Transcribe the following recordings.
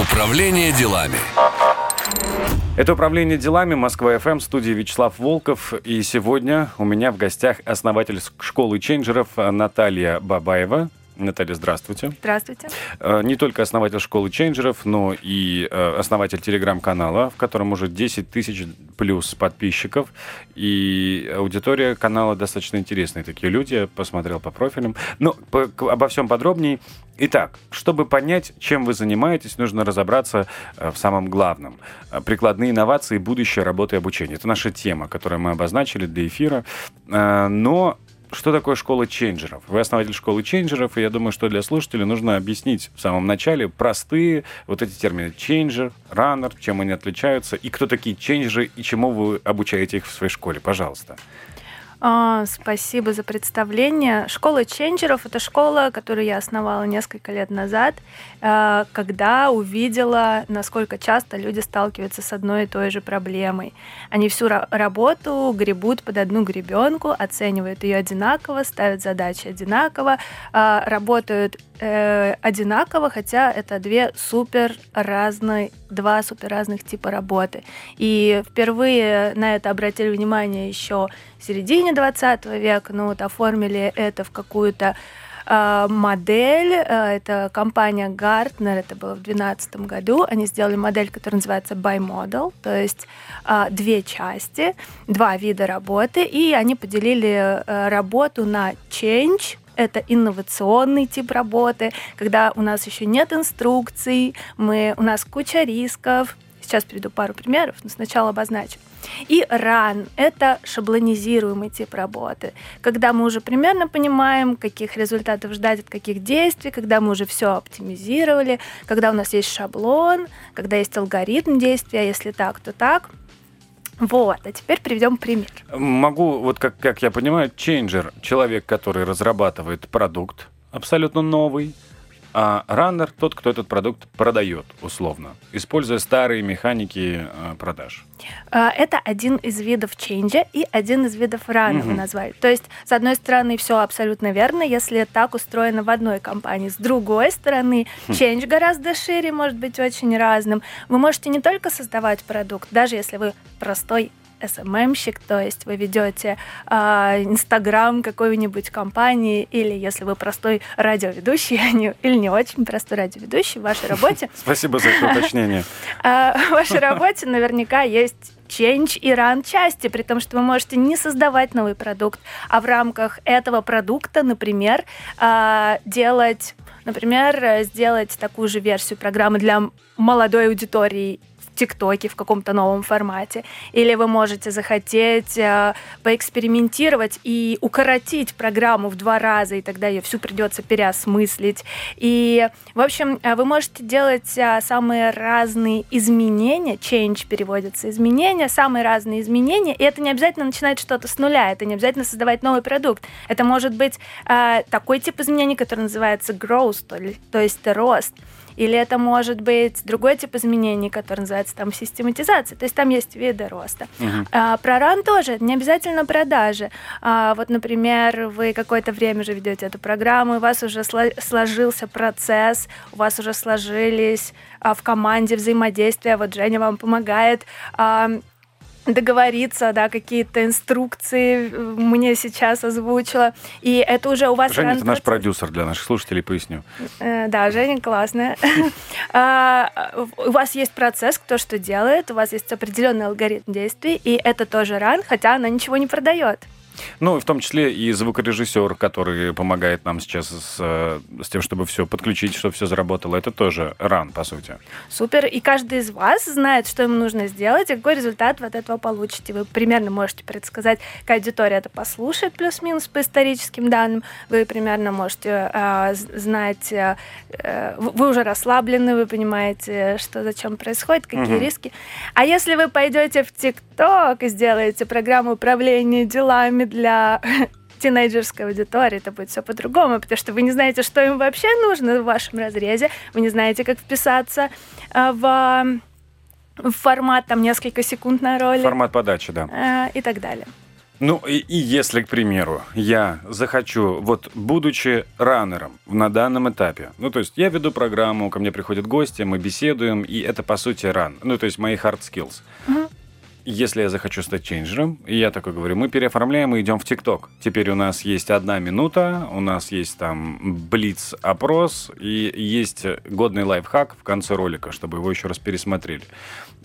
Управление делами. Это «Управление делами» Москва-ФМ, студии Вячеслав Волков. И сегодня у меня в гостях основатель школы чейнджеров Наталья Бабаева. Наталья, здравствуйте. Здравствуйте. Э, не только основатель школы чейнджеров, но и э, основатель телеграм-канала, в котором уже 10 тысяч плюс подписчиков. И аудитория канала достаточно интересные такие люди. Я посмотрел по профилям. Но по, обо всем подробнее. Итак, чтобы понять, чем вы занимаетесь, нужно разобраться э, в самом главном. Прикладные инновации, будущее работы и обучения. Это наша тема, которую мы обозначили для эфира. Но что такое школа чейнджеров? Вы основатель школы чейнджеров, и я думаю, что для слушателей нужно объяснить в самом начале простые вот эти термины чейнджер, раннер, чем они отличаются, и кто такие чейнджеры, и чему вы обучаете их в своей школе. Пожалуйста. А, спасибо за представление. Школа ченджеров — это школа, которую я основала несколько лет назад, э, когда увидела, насколько часто люди сталкиваются с одной и той же проблемой. Они всю работу гребут под одну гребенку, оценивают ее одинаково, ставят задачи одинаково, а, работают э, одинаково, хотя это две супер разные, два супер разных типа работы. И впервые на это обратили внимание еще в середине 20 века, ну вот оформили это в какую-то э, модель. Э, это компания Gartner, это было в 2012 году. Они сделали модель, которая называется Bimodal, то есть э, две части, два вида работы, и они поделили э, работу на change, это инновационный тип работы, когда у нас еще нет инструкций, мы, у нас куча рисков. Сейчас приведу пару примеров, но сначала обозначу. И run — это шаблонизируемый тип работы, когда мы уже примерно понимаем, каких результатов ждать от каких действий, когда мы уже все оптимизировали, когда у нас есть шаблон, когда есть алгоритм действия, если так, то так. Вот, а теперь приведем пример. Могу, вот как, как я понимаю, чейнджер — человек, который разрабатывает продукт абсолютно новый, а раннер — тот, кто этот продукт продает, условно, используя старые механики э, продаж. А, это один из видов ченджа и один из видов рана угу. назвали. То есть, с одной стороны, все абсолютно верно, если так устроено в одной компании. С другой стороны, чендж гораздо шире, может быть очень разным. Вы можете не только создавать продукт, даже если вы простой SMM-щик, то есть вы ведете а, Инстаграм какой-нибудь компании, или если вы простой радиоведущий, или не очень простой радиоведущий в вашей работе. Спасибо за это уточнение. А, в вашей работе наверняка есть change и run части, при том, что вы можете не создавать новый продукт, а в рамках этого продукта, например, а, делать Например, сделать такую же версию программы для молодой аудитории ТикТоке в каком-то новом формате. Или вы можете захотеть э, поэкспериментировать и укоротить программу в два раза, и тогда ее всю придется переосмыслить. И, в общем, э, вы можете делать э, самые разные изменения, change переводится, изменения, самые разные изменения, и это не обязательно начинать что-то с нуля, это не обязательно создавать новый продукт. Это может быть э, такой тип изменений, который называется growth, то, то есть рост. Или это может быть другой тип изменений, который называется там систематизация. То есть там есть виды роста. Uh-huh. А, про ран тоже, не обязательно продажи. А, вот, например, вы какое-то время уже ведете эту программу, у вас уже сложился процесс, у вас уже сложились а, в команде взаимодействия. Вот Женя вам помогает а, договориться, да, какие-то инструкции э, мне сейчас озвучила. И это уже у вас... Женя, это наш продюсер для наших слушателей, поясню. Э, да, Женя классная. У вас есть процесс, кто что делает, у вас есть определенный алгоритм действий, и это тоже ран, хотя она ничего не продает. Ну, в том числе и звукорежиссер, который помогает нам сейчас с, с тем, чтобы все подключить, чтобы все заработало. Это тоже ран, по сути. Супер. И каждый из вас знает, что ему нужно сделать, и какой результат вы от этого получите. Вы примерно можете предсказать, какая аудитория это послушает, плюс-минус по историческим данным. Вы примерно можете э, знать, э, вы уже расслаблены, вы понимаете, что зачем происходит, какие угу. риски. А если вы пойдете в ТикТок и сделаете программу управления делами для тинейджерской аудитории это будет все по-другому, потому что вы не знаете, что им вообще нужно в вашем разрезе, вы не знаете, как вписаться э, в, формат там несколько секунд на роли. Формат подачи, да. Э, и так далее. Ну и, и если, к примеру, я захочу, вот будучи раннером на данном этапе, ну то есть я веду программу, ко мне приходят гости, мы беседуем, и это по сути ран, ну то есть мои hard skills. Угу если я захочу стать чейнджером, и я такой говорю, мы переоформляем и идем в ТикТок. Теперь у нас есть одна минута, у нас есть там блиц-опрос, и есть годный лайфхак в конце ролика, чтобы его еще раз пересмотрели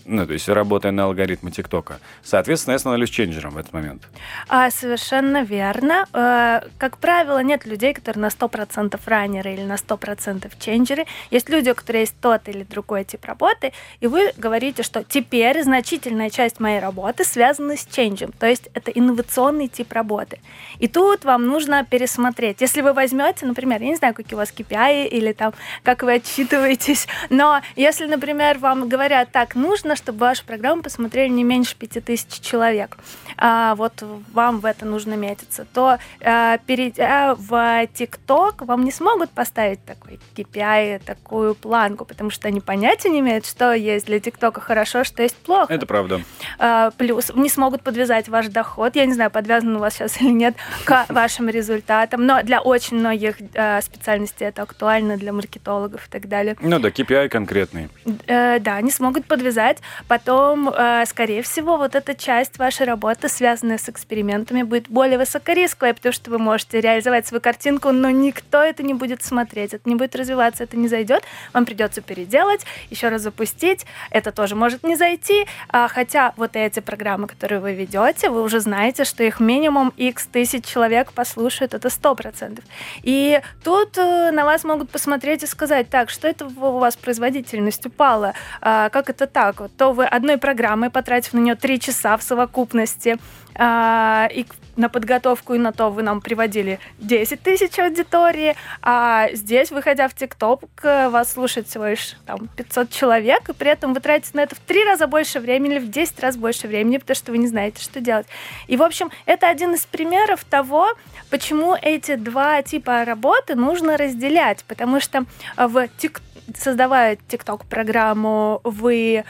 ну, то есть работая на алгоритмы ТикТока. Соответственно, я становлюсь ченджером в этот момент. А, совершенно верно. Э, как правило, нет людей, которые на 100% раннеры или на 100% ченджеры. Есть люди, у которых есть тот или другой тип работы, и вы говорите, что теперь значительная часть моей работы связана с ченджем, то есть это инновационный тип работы. И тут вам нужно пересмотреть. Если вы возьмете, например, я не знаю, какие у вас KPI или там, как вы отчитываетесь, но если, например, вам говорят, так, нужно чтобы вашу программу посмотрели не меньше 5000 человек, а, вот вам в это нужно метиться, то а, перейдя в TikTok, вам не смогут поставить такой KPI, такую планку, потому что они понятия не имеют, что есть для TikTok хорошо, что есть плохо. Это правда. А, плюс не смогут подвязать ваш доход, я не знаю, подвязан у вас сейчас или нет, к вашим результатам, но для очень многих а, специальностей это актуально, для маркетологов и так далее. Ну да, KPI конкретный. А, да, они смогут подвязать, Потом, э, скорее всего, вот эта часть вашей работы, связанная с экспериментами, будет более высокорисковой, потому что вы можете реализовать свою картинку, но никто это не будет смотреть, это не будет развиваться, это не зайдет. Вам придется переделать, еще раз запустить. Это тоже может не зайти. А, хотя вот эти программы, которые вы ведете, вы уже знаете, что их минимум x тысяч человек послушают, это сто процентов. И тут э, на вас могут посмотреть и сказать, так, что это у вас производительность упала, а, как это так? Вот то вы одной программой, потратив на нее три часа в совокупности, а, и на подготовку и на то вы нам приводили 10 тысяч аудитории, а здесь, выходя в ТикТок, вас слушает всего лишь там, 500 человек, и при этом вы тратите на это в три раза больше времени или в 10 раз больше времени, потому что вы не знаете, что делать. И, в общем, это один из примеров того, почему эти два типа работы нужно разделять, потому что в тик... создавая ТикТок-программу, вы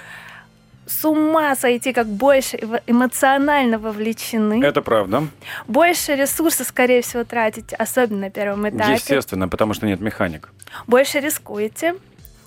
с ума сойти, как больше эмоционально вовлечены. Это правда. Больше ресурсов, скорее всего, тратите, особенно на первом этапе. Естественно, потому что нет механик. Больше рискуете.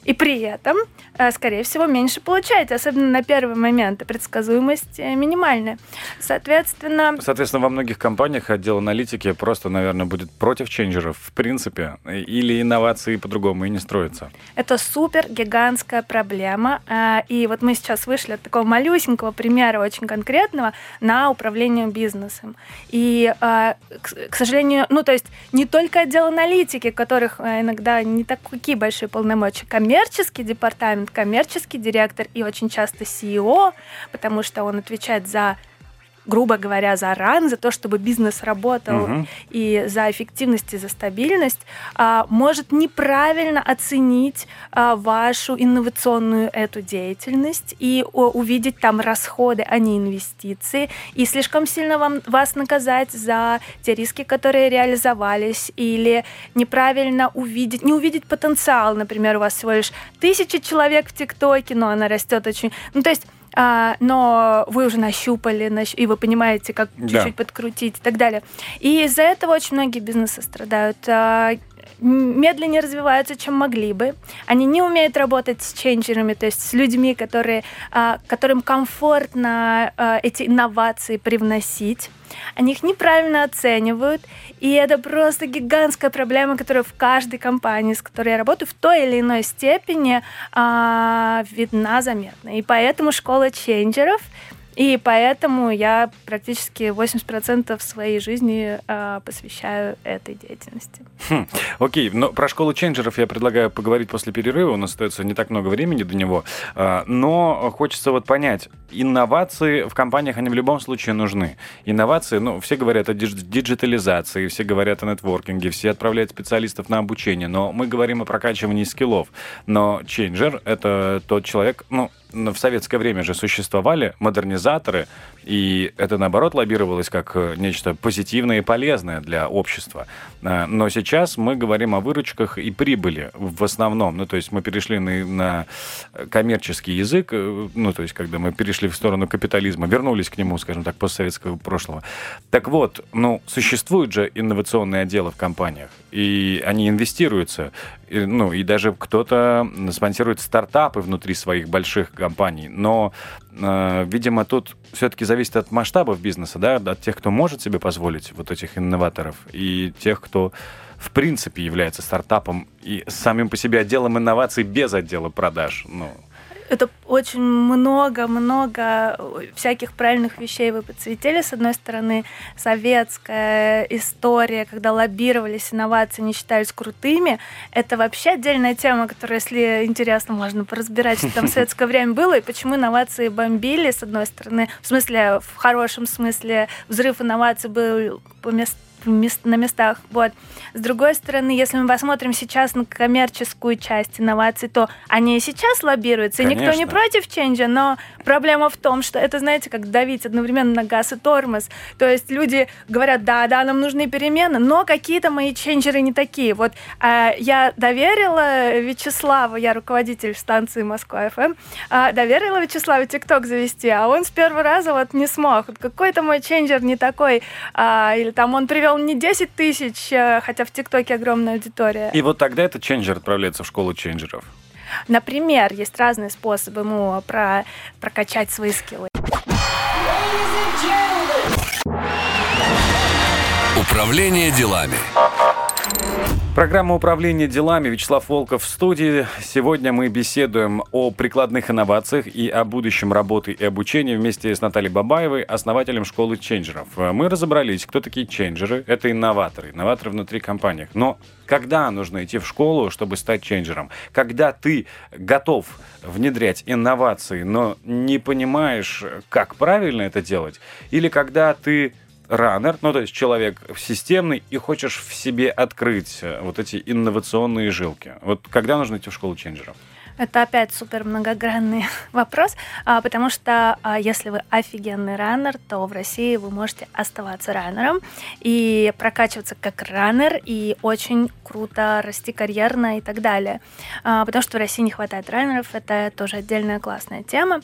И при этом, э, скорее всего, меньше получаете, особенно на первый момент. Предсказуемость э, минимальная. Соответственно... Соответственно, во многих компаниях отдел аналитики просто, наверное, будет против ченджеров в принципе, или инновации по-другому и не строятся. Это супер гигантская проблема. Э, и вот мы сейчас вышли от такого малюсенького примера, очень конкретного, на управление бизнесом. И, к сожалению, ну, то есть не только отдел аналитики, которых иногда не такие большие полномочия, коммерческий департамент, коммерческий директор и очень часто CEO, потому что он отвечает за грубо говоря, за ран, за то, чтобы бизнес работал угу. и за эффективность и за стабильность, а, может неправильно оценить а, вашу инновационную эту деятельность и увидеть там расходы, а не инвестиции, и слишком сильно вам, вас наказать за те риски, которые реализовались, или неправильно увидеть, не увидеть потенциал, например, у вас всего лишь тысяча человек в ТикТоке, но она растет очень... Ну, то есть а, но вы уже нащупали, нащ... и вы понимаете, как да. чуть-чуть подкрутить и так далее. И из-за этого очень многие бизнесы страдают. А, медленнее развиваются, чем могли бы. Они не умеют работать с ченджерами, то есть с людьми, которые, а, которым комфортно а, эти инновации привносить. Они их неправильно оценивают, и это просто гигантская проблема, которая в каждой компании, с которой я работаю, в той или иной степени а, видна заметно. И поэтому школа ченджеров и поэтому я практически 80% своей жизни э, посвящаю этой деятельности. Хм, окей, но про школу ченджеров я предлагаю поговорить после перерыва. У нас остается не так много времени до него. Э, но хочется вот понять, инновации в компаниях, они в любом случае нужны. Инновации, ну, все говорят о диджитализации, все говорят о нетворкинге, все отправляют специалистов на обучение, но мы говорим о прокачивании скиллов. Но ченджер — это тот человек, ну, в советское время же существовали модернизаторы, И это, наоборот, лоббировалось как э, нечто позитивное и полезное для общества. А, но сейчас мы говорим о выручках и прибыли в основном. Ну, то есть мы перешли на, на коммерческий язык, э, ну, то есть когда мы перешли в сторону капитализма, вернулись к нему, скажем так, постсоветского прошлого. Так вот, ну, существуют же инновационные отделы в компаниях, и они инвестируются, и, ну, и даже кто-то спонсирует стартапы внутри своих больших компаний, но, э, видимо, тут все-таки зависит от масштабов бизнеса, да, от тех, кто может себе позволить вот этих инноваторов, и тех, кто в принципе является стартапом и самим по себе отделом инноваций без отдела продаж. Ну, это очень много-много всяких правильных вещей вы подсветили. С одной стороны, советская история, когда лоббировались инновации, не считались крутыми. Это вообще отдельная тема, которую, если интересно, можно поразбирать, что там в советское время было и почему инновации бомбили, с одной стороны. В смысле, в хорошем смысле, взрыв инноваций был по месту на местах. Вот. С другой стороны, если мы посмотрим сейчас на коммерческую часть инноваций, то они и сейчас лоббируются. Конечно. И никто не против ченджа, но проблема в том, что это, знаете, как давить одновременно на газ и тормоз. То есть люди говорят, да, да, нам нужны перемены, но какие-то мои ченджеры не такие. Вот э, я доверила Вячеславу, я руководитель станции Москва-ФМ, э, доверила Вячеславу ТикТок завести, а он с первого раза вот не смог. Вот какой-то мой ченджер не такой, э, или там он привел привел не 10 тысяч, э, хотя в ТикТоке огромная аудитория. И вот тогда этот ченджер отправляется в школу ченджеров. Например, есть разные способы ему про, прокачать свои скиллы. Управление делами. Программа управления делами Вячеслав Волков в студии. Сегодня мы беседуем о прикладных инновациях и о будущем работы и обучения вместе с Натальей Бабаевой, основателем школы ченджеров. Мы разобрались, кто такие ченджеры. Это инноваторы, инноваторы внутри компаний. Но когда нужно идти в школу, чтобы стать ченджером? Когда ты готов внедрять инновации, но не понимаешь, как правильно это делать? Или когда ты раннер, ну то есть человек системный, и хочешь в себе открыть э, вот эти инновационные жилки. Вот когда нужно идти в школу ченджеров? Это опять супер многогранный вопрос, а, потому что а, если вы офигенный раннер, то в России вы можете оставаться раннером и прокачиваться как раннер и очень круто расти карьерно и так далее. А, потому что в России не хватает раннеров, это тоже отдельная классная тема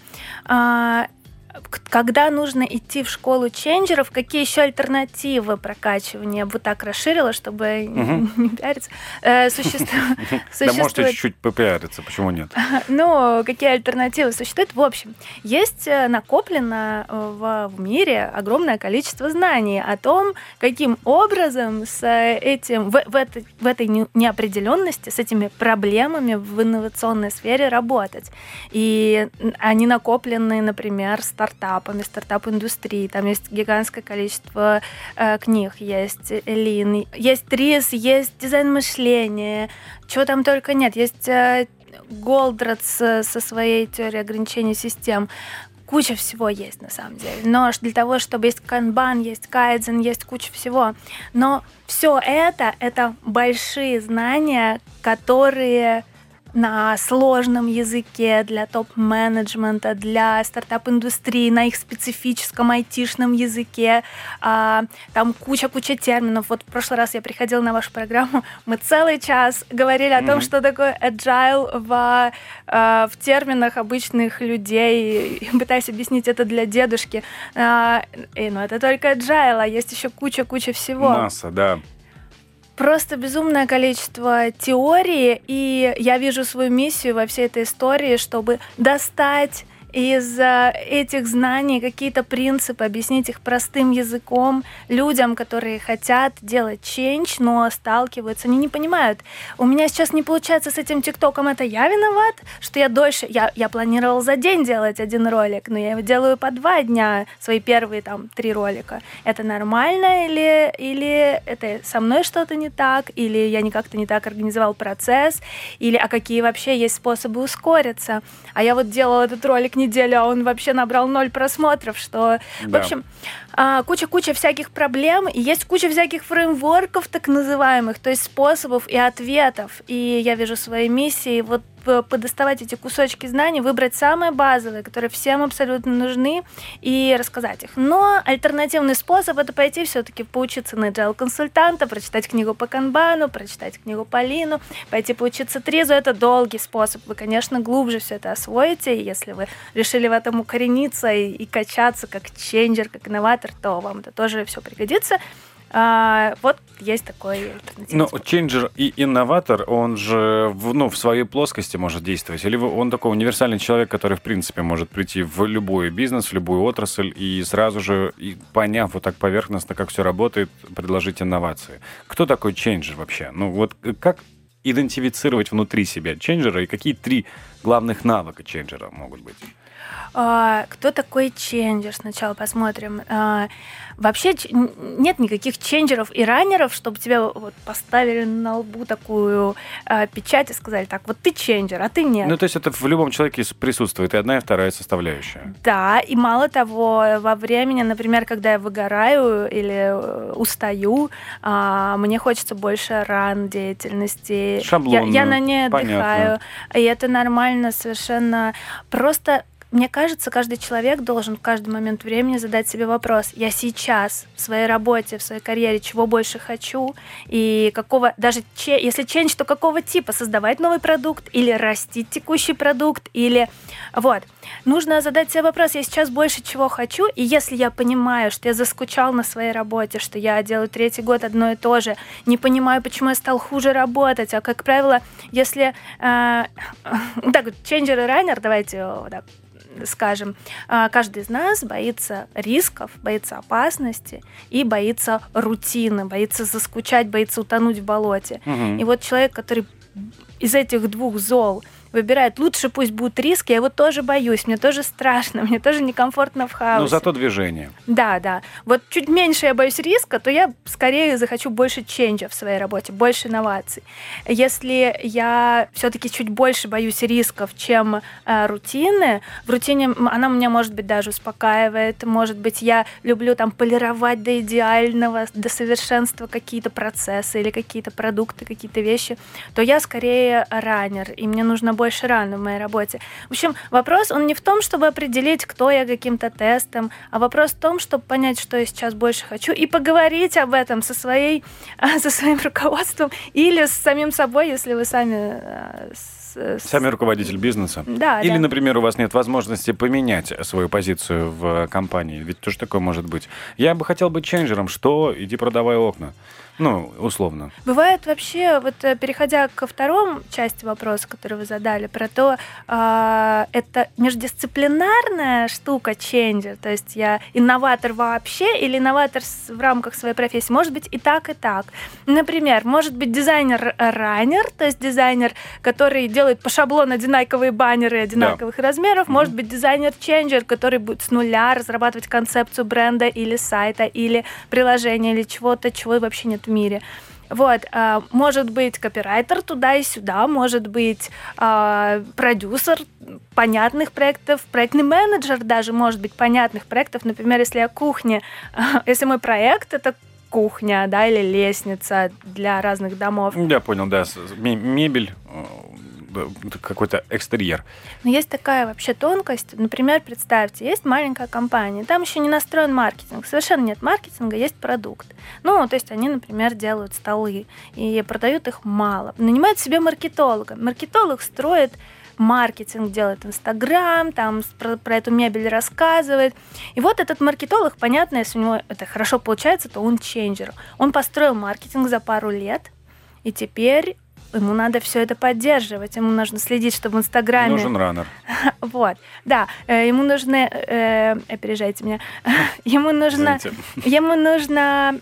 когда нужно идти в школу ченджеров, какие еще альтернативы прокачивания бы так расширила, чтобы угу. не пиариться? Э. Да можете чуть-чуть попиариться, почему нет? Ну, какие альтернативы существуют? В общем, есть э, накоплено э, в мире огромное количество знаний о том, каким образом с этим, в, этой, неопределенности, с этими проблемами в инновационной сфере работать. И они накоплены, например, с стартапами, стартап-индустрии. Там есть гигантское количество э, книг. Есть Лин, есть РИС, есть дизайн мышления. Чего там только нет. Есть э, Голдрадс со своей теорией ограничения систем куча всего есть на самом деле. Но для того, чтобы есть канбан, есть кайдзен, есть куча всего. Но все это это большие знания, которые на сложном языке для топ-менеджмента, для стартап-индустрии, на их специфическом айтишном языке. А, там куча-куча терминов. Вот в прошлый раз я приходила на вашу программу, мы целый час говорили о том, mm-hmm. что такое agile в, а, в терминах обычных людей, пытаясь объяснить это для дедушки. А, и, ну, это только agile, а есть еще куча-куча всего. Масса, да просто безумное количество теории, и я вижу свою миссию во всей этой истории, чтобы достать из этих знаний какие-то принципы, объяснить их простым языком людям, которые хотят делать change, но сталкиваются, они не понимают. У меня сейчас не получается с этим ТикТоком, это я виноват, что я дольше, я, я планировал за день делать один ролик, но я его делаю по два дня, свои первые там три ролика. Это нормально или, или это со мной что-то не так, или я не как-то не так организовал процесс, или а какие вообще есть способы ускориться. А я вот делала этот ролик не неделю, а он вообще набрал ноль просмотров, что, да. в общем, куча-куча всяких проблем, и есть куча всяких фреймворков так называемых, то есть способов и ответов. И я вижу свои миссии вот подоставать эти кусочки знаний, выбрать самые базовые, которые всем абсолютно нужны, и рассказать их. Но альтернативный способ это пойти все-таки поучиться на agile консультанта, прочитать книгу по канбану, прочитать книгу по лину, пойти поучиться тризу. Это долгий способ. Вы, конечно, глубже все это освоите. Если вы решили в этом укорениться и, и качаться как ченджер, как инноватор, то вам это тоже все пригодится. А, вот есть такой альтернативный Ну, ченджер и инноватор, он же в, ну, в своей плоскости может действовать? Или он такой универсальный человек, который, в принципе, может прийти в любой бизнес, в любую отрасль и сразу же, и поняв вот так поверхностно, как все работает, предложить инновации? Кто такой ченджер вообще? Ну, вот как идентифицировать внутри себя ченджера и какие три главных навыка ченджера могут быть? А, кто такой ченджер? Сначала посмотрим. А, вообще нет никаких ченджеров и раннеров, чтобы тебя вот поставили на лбу такую а, печать и сказали, так, вот ты ченджер, а ты нет. Ну, то есть это в любом человеке присутствует и одна, и вторая составляющая. Да, и мало того, во времени, например, когда я выгораю или э, устаю, мне хочется больше ран деятельности. Шаблонную, я, я на ней отдыхаю. Понятно. И это нормально совершенно. Просто мне кажется, каждый человек должен в каждый момент времени задать себе вопрос, я сейчас в своей работе, в своей карьере чего больше хочу, и какого, даже че, если ченч, то какого типа, создавать новый продукт или растить текущий продукт, или вот. Нужно задать себе вопрос, я сейчас больше чего хочу, и если я понимаю, что я заскучал на своей работе, что я делаю третий год одно и то же, не понимаю, почему я стал хуже работать, а как правило, если э, так, ченджер и раннер, давайте вот так, скажем, а, каждый из нас боится рисков, боится опасности и боится рутины, боится заскучать, боится утонуть в болоте. Угу. И вот человек, который из этих двух зол выбирает, лучше пусть будут риски, я его тоже боюсь, мне тоже страшно, мне тоже некомфортно в хаосе. Но зато движение. Да, да. Вот чуть меньше я боюсь риска, то я скорее захочу больше ченджа в своей работе, больше инноваций. Если я все-таки чуть больше боюсь рисков, чем э, рутины, в рутине она меня, может быть, даже успокаивает, может быть, я люблю там полировать до идеального, до совершенства какие-то процессы или какие-то продукты, какие-то вещи, то я скорее раннер, и мне нужно больше больше ран в моей работе. В общем, вопрос, он не в том, чтобы определить, кто я каким-то тестом, а вопрос в том, чтобы понять, что я сейчас больше хочу, и поговорить об этом со, своей, со своим руководством или с самим собой, если вы сами э, Сами руководитель бизнеса? Да. Или, да. например, у вас нет возможности поменять свою позицию в компании. Ведь тоже такое может быть. Я бы хотел быть ченджером. Что? Иди продавай окна. Ну, условно. Бывает вообще, вот э, переходя ко второму части вопроса, который вы задали, про то, э, это междисциплинарная штука ченджер, то есть я инноватор вообще или инноватор в рамках своей профессии, может быть и так, и так. Например, может быть дизайнер-раннер, то есть дизайнер, который делает по шаблону одинаковые баннеры одинаковых да. размеров, mm-hmm. может быть дизайнер-ченджер, который будет с нуля разрабатывать концепцию бренда или сайта, или приложения, или чего-то, чего вообще нет в мире. Вот, а, может быть копирайтер туда и сюда, может быть а, продюсер понятных проектов, проектный менеджер даже может быть понятных проектов. Например, если я кухня, если мой проект это кухня, да, или лестница для разных домов. Я понял, да, мебель, какой-то экстерьер. Но есть такая вообще тонкость. Например, представьте, есть маленькая компания, там еще не настроен маркетинг, совершенно нет маркетинга, есть продукт. Ну, то есть они, например, делают столы и продают их мало. Нанимают себе маркетолога. Маркетолог строит маркетинг, делает Инстаграм, там про, про эту мебель рассказывает. И вот этот маркетолог, понятно, если у него это хорошо получается, то он ченджер. Он построил маркетинг за пару лет, и теперь ему надо все это поддерживать, ему нужно следить, чтобы в Инстаграме... Нужен раннер. Вот, да, э, ему нужно... Э, опережайте меня. ему нужно... Ему нужно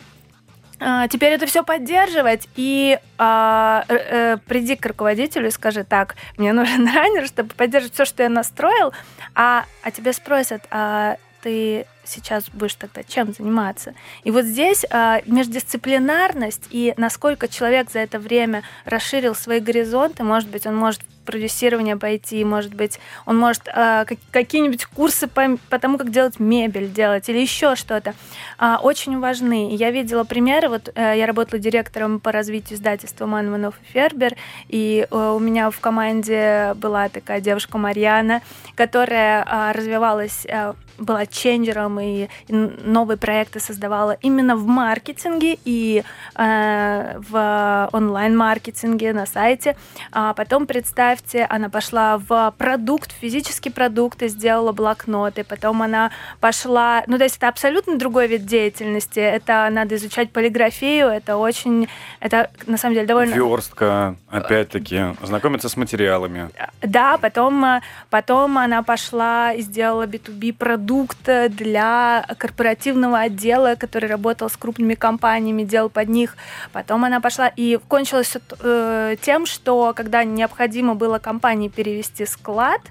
э, теперь это все поддерживать и э, э, приди к руководителю и скажи, так, мне нужен раннер, чтобы поддерживать все, что я настроил, а, а тебя спросят, а ты сейчас будешь тогда чем заниматься. И вот здесь э, междисциплинарность и насколько человек за это время расширил свои горизонты, может быть, он может продюсирование пойти, может быть, он может э, какие-нибудь курсы по, по тому, как делать мебель делать или еще что-то. Э, очень важны. Я видела примеры, вот э, я работала директором по развитию издательства Манманов и Фербер, и э, у меня в команде была такая девушка Марьяна, которая э, развивалась э, была ченджером и, новые проекты создавала именно в маркетинге и э, в онлайн-маркетинге на сайте. А потом, представьте, она пошла в продукт, физический продукт и сделала блокноты. Потом она пошла... Ну, то есть это абсолютно другой вид деятельности. Это надо изучать полиграфию, это очень... Это, на самом деле, довольно... Верстка, опять-таки, знакомиться с материалами. Да, потом, потом она пошла и сделала B2B продукт для корпоративного отдела, который работал с крупными компаниями, делал под них. Потом она пошла и кончилось э, тем, что когда необходимо было компании перевести склад,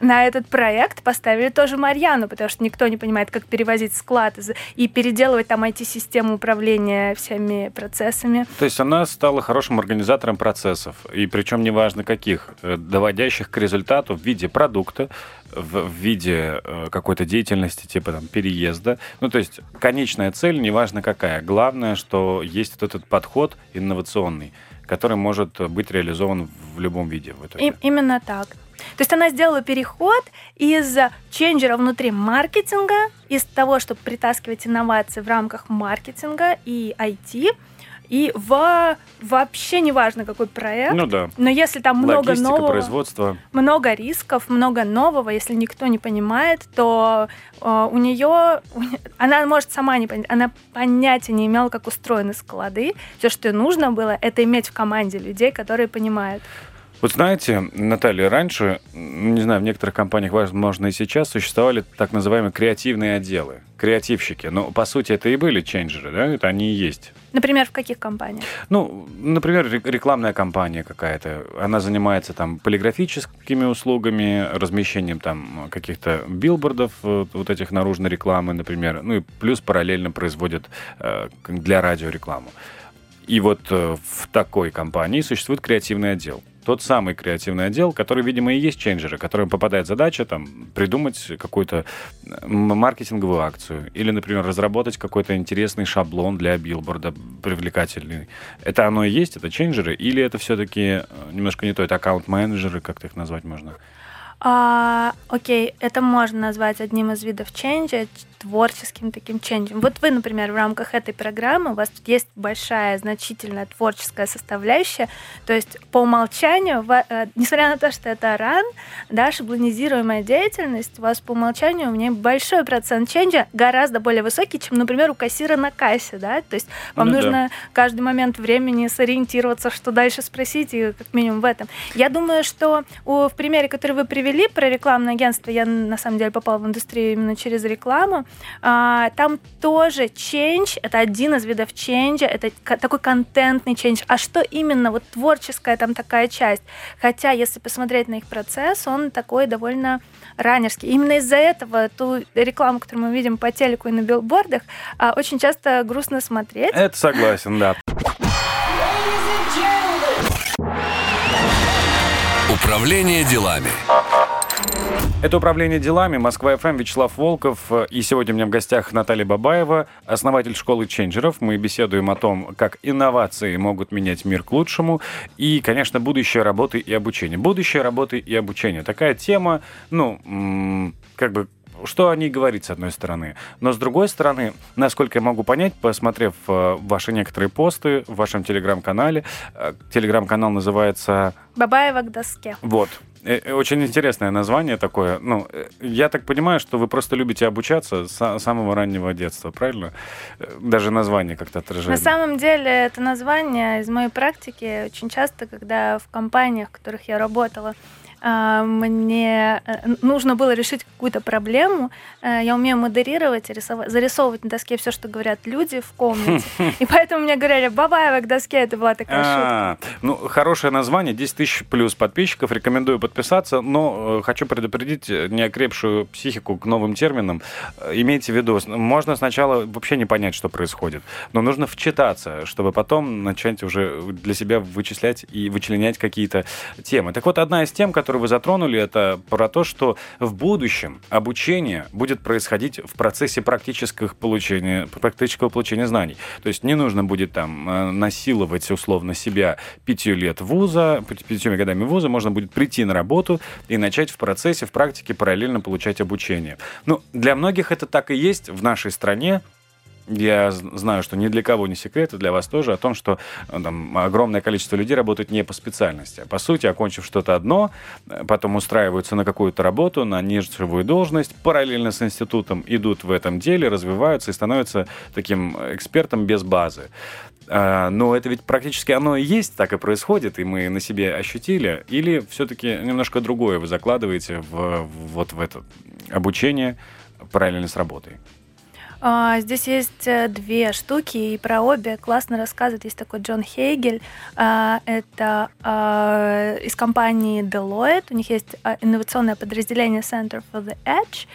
на этот проект поставили тоже Марьяну, потому что никто не понимает, как перевозить склад и переделывать там IT-систему управления всеми процессами. То есть она стала хорошим организатором процессов, и причем неважно каких, э, доводящих к результату в виде продукта, в, в виде э, какой-то деятельности, типа там переезда. Ну, то есть конечная цель, неважно какая. Главное, что есть вот этот подход инновационный, который может быть реализован в любом виде. В итоге. И, именно так. То есть она сделала переход из ченджера внутри маркетинга, из того, чтобы притаскивать инновации в рамках маркетинга и IT, и в вообще неважно какой проект. Ну да. Но если там много Логистика, нового, производство. много рисков, много нового, если никто не понимает, то э, у нее она может сама не понять, она понятия не имела, как устроены склады. Все, что ей нужно было, это иметь в команде людей, которые понимают. Вот знаете, Наталья, раньше, не знаю, в некоторых компаниях, возможно, и сейчас существовали так называемые креативные отделы, креативщики. Но, по сути, это и были ченджеры, да? Это они и есть. Например, в каких компаниях? Ну, например, рекламная компания какая-то. Она занимается там полиграфическими услугами, размещением там каких-то билбордов, э, вот этих наружной рекламы, например. Ну и плюс параллельно производят э, для радио рекламу. И вот э, в такой компании существует креативный отдел тот самый креативный отдел, который, видимо, и есть ченджеры, которым попадает задача там придумать какую-то маркетинговую акцию или, например, разработать какой-то интересный шаблон для билборда, привлекательный. Это оно и есть, это ченджеры, или это все-таки э, немножко не то, это аккаунт-менеджеры, как-то их назвать можно? А, окей, это можно назвать одним из видов ченджа, творческим таким ченджем. Вот вы, например, в рамках этой программы, у вас тут есть большая, значительная творческая составляющая, то есть по умолчанию, э, несмотря на то, что это ран, да, шаблонизируемая деятельность, у вас по умолчанию у меня большой процент ченджа, гораздо более высокий, чем, например, у кассира на кассе, да, то есть вам ну, нужно да. каждый момент времени сориентироваться, что дальше спросить, и как минимум в этом. Я думаю, что у, в примере, который вы привели про рекламное агентство, я на самом деле попала в индустрию именно через рекламу, а, там тоже change, это один из видов change, это такой контентный change. А что именно, вот творческая там такая часть? Хотя, если посмотреть на их процесс, он такой довольно раннерский. Именно из-за этого ту рекламу, которую мы видим по телеку и на билбордах, а, очень часто грустно смотреть. Это согласен, да. Управление делами. Это «Управление делами», Москва-ФМ, Вячеслав Волков. И сегодня у меня в гостях Наталья Бабаева, основатель школы ченджеров. Мы беседуем о том, как инновации могут менять мир к лучшему. И, конечно, будущее работы и обучения. Будущее работы и обучения. Такая тема, ну, как бы что о ней говорить, с одной стороны. Но с другой стороны, насколько я могу понять, посмотрев э, ваши некоторые посты в вашем телеграм-канале, э, телеграм-канал называется... Бабаева к доске. Вот. Э, э, очень интересное название такое. Ну, э, я так понимаю, что вы просто любите обучаться с самого раннего детства, правильно? Даже название как-то отражает. На самом деле, это название из моей практики очень часто, когда в компаниях, в которых я работала, мне э, нужно было решить какую-то проблему. Э, я умею модерировать, рисовать, зарисовывать на доске все, что говорят люди в комнате. И поэтому мне говорили, Бабаева к доске, это была такая шутка. Ну, хорошее название, 10 тысяч плюс подписчиков. Рекомендую подписаться, но э, хочу предупредить неокрепшую психику к новым терминам. Имейте в виду, можно сначала вообще не понять, что происходит, но нужно вчитаться, чтобы потом начать уже для себя вычислять и вычленять какие-то темы. Так вот, одна из тем, которую вы затронули, это про то, что в будущем обучение будет происходить в процессе практических получения, практического получения знаний. То есть не нужно будет там э, насиловать условно себя пятью лет вуза, пятью годами вуза, можно будет прийти на работу и начать в процессе, в практике параллельно получать обучение. Ну, для многих это так и есть в нашей стране, я знаю, что ни для кого не секрет, и для вас тоже, о том, что э, там, огромное количество людей работают не по специальности. А по сути, окончив что-то одно, э, потом устраиваются на какую-то работу, на нишевую должность, параллельно с институтом идут в этом деле, развиваются и становятся таким экспертом без базы. А, но это ведь практически оно и есть, так и происходит, и мы на себе ощутили. Или все-таки немножко другое вы закладываете в, вот в это обучение параллельно с работой? А, здесь есть э, две штуки, и про обе классно рассказывает. Есть такой Джон Хейгель, а, это а, из компании Deloitte, у них есть инновационное подразделение Center for the Edge,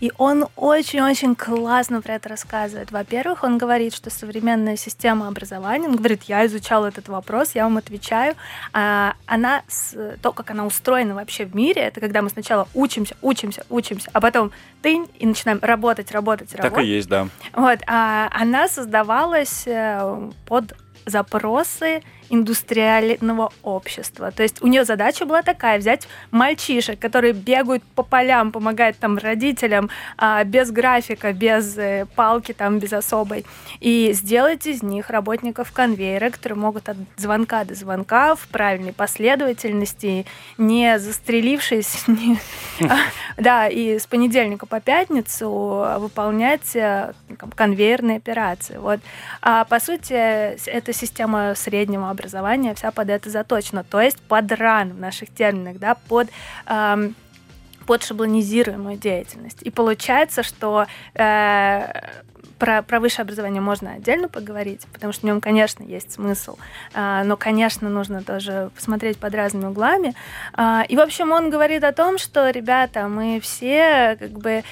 и он очень-очень классно про это рассказывает. Во-первых, он говорит, что современная система образования, он говорит, я изучал этот вопрос, я вам отвечаю, она, то, как она устроена вообще в мире, это когда мы сначала учимся, учимся, учимся, а потом тынь, и начинаем работать, работать, работать. Так и есть, да. Вот, а она создавалась э, под запросы индустриального общества. То есть у нее задача была такая, взять мальчишек, которые бегают по полям, помогают там родителям а, без графика, без э, палки там, без особой, и сделать из них работников конвейера, которые могут от звонка до звонка в правильной последовательности, не застрелившись, а, да, и с понедельника по пятницу выполнять э, конвейерные операции. Вот. А по сути, это система среднего образования вся под это заточена, то есть под ран в наших терминах, да, под эм, под шаблонизируемую деятельность. И получается, что э, про, про высшее образование можно отдельно поговорить, потому что в нем, конечно, есть смысл, э, но, конечно, нужно тоже посмотреть под разными углами. Э, и, в общем, он говорит о том, что, ребята, мы все как бы